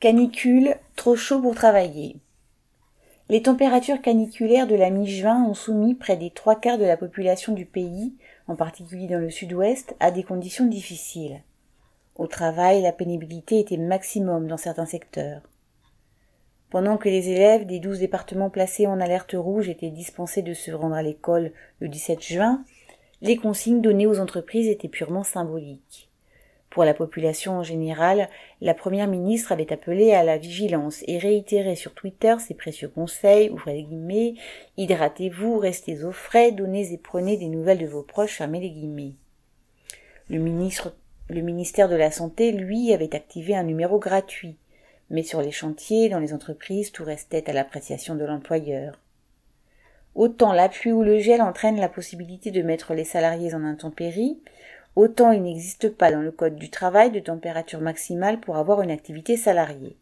Canicule, trop chaud pour travailler. Les températures caniculaires de la mi-juin ont soumis près des trois quarts de la population du pays, en particulier dans le sud-ouest, à des conditions difficiles. Au travail, la pénibilité était maximum dans certains secteurs. Pendant que les élèves des douze départements placés en alerte rouge étaient dispensés de se rendre à l'école le 17 juin, les consignes données aux entreprises étaient purement symboliques. Pour la population en général, la première ministre avait appelé à la vigilance et réitéré sur Twitter ses précieux conseils, ouvrez les guillemets, hydratez-vous, restez au frais, donnez et prenez des nouvelles de vos proches, fermez les guillemets. Le ministère de la Santé, lui, avait activé un numéro gratuit. Mais sur les chantiers, dans les entreprises, tout restait à l'appréciation de l'employeur. Autant la pluie ou le gel entraînent la possibilité de mettre les salariés en intempérie, Autant il n'existe pas dans le Code du travail de température maximale pour avoir une activité salariée.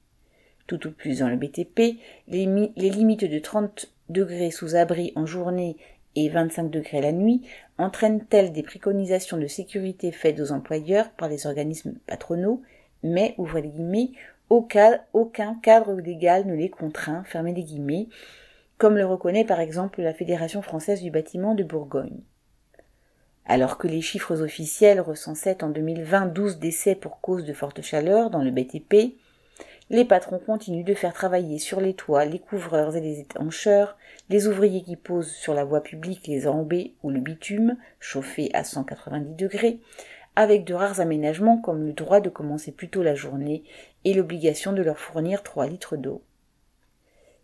Tout au plus dans le BTP, les, limites de 30 degrés sous abri en journée et 25 degrés la nuit entraînent-elles des préconisations de sécurité faites aux employeurs par les organismes patronaux, mais, ouvrez les guillemets, aucun, cadre légal ne les contraint, fermez les guillemets, comme le reconnaît par exemple la Fédération française du bâtiment de Bourgogne. Alors que les chiffres officiels recensaient en 2020 12 décès pour cause de forte chaleur dans le BTP, les patrons continuent de faire travailler sur les toits les couvreurs et les étancheurs, les ouvriers qui posent sur la voie publique les enrobés ou le bitume, chauffé à 190 degrés, avec de rares aménagements comme le droit de commencer plus tôt la journée et l'obligation de leur fournir 3 litres d'eau.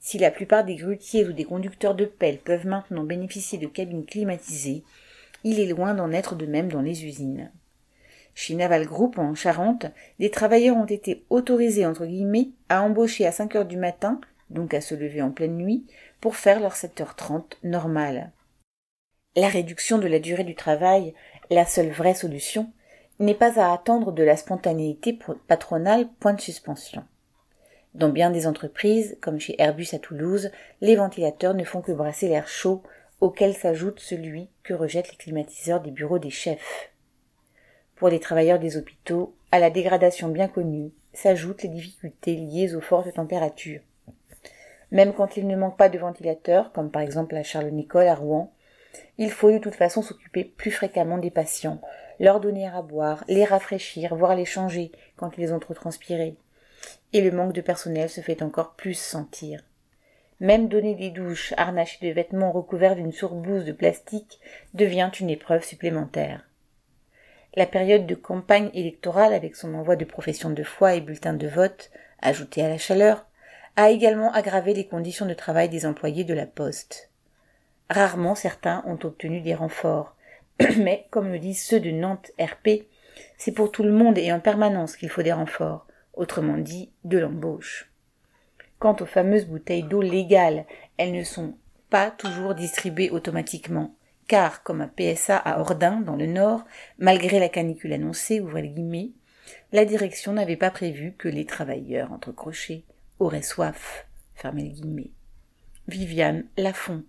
Si la plupart des grutiers ou des conducteurs de pelle peuvent maintenant bénéficier de cabines climatisées, il est loin d'en être de même dans les usines. Chez Naval Group, en Charente, des travailleurs ont été autorisés, entre guillemets, à embaucher à 5 heures du matin, donc à se lever en pleine nuit, pour faire leur 7h30 normal. La réduction de la durée du travail, la seule vraie solution, n'est pas à attendre de la spontanéité patronale, point de suspension. Dans bien des entreprises, comme chez Airbus à Toulouse, les ventilateurs ne font que brasser l'air chaud auquel s'ajoute celui que rejettent les climatiseurs des bureaux des chefs. Pour les travailleurs des hôpitaux, à la dégradation bien connue s'ajoutent les difficultés liées aux fortes températures. Même quand il ne manque pas de ventilateurs, comme par exemple à Charles-Nicole à Rouen, il faut de toute façon s'occuper plus fréquemment des patients, leur donner à boire, les rafraîchir, voire les changer quand ils ont trop transpiré. Et le manque de personnel se fait encore plus sentir. Même donner des douches harnachées de vêtements recouverts d'une surblouse de plastique devient une épreuve supplémentaire. La période de campagne électorale avec son envoi de profession de foi et bulletins de vote, ajouté à la chaleur, a également aggravé les conditions de travail des employés de la poste. Rarement certains ont obtenu des renforts, mais, comme le disent ceux de Nantes RP, c'est pour tout le monde et en permanence qu'il faut des renforts, autrement dit de l'embauche. Quant aux fameuses bouteilles d'eau légales, elles ne sont pas toujours distribuées automatiquement, car, comme à PSA à Ordin, dans le Nord, malgré la canicule annoncée, la direction n'avait pas prévu que les travailleurs, entre crochets, auraient soif, fermez. Viviane Lafont,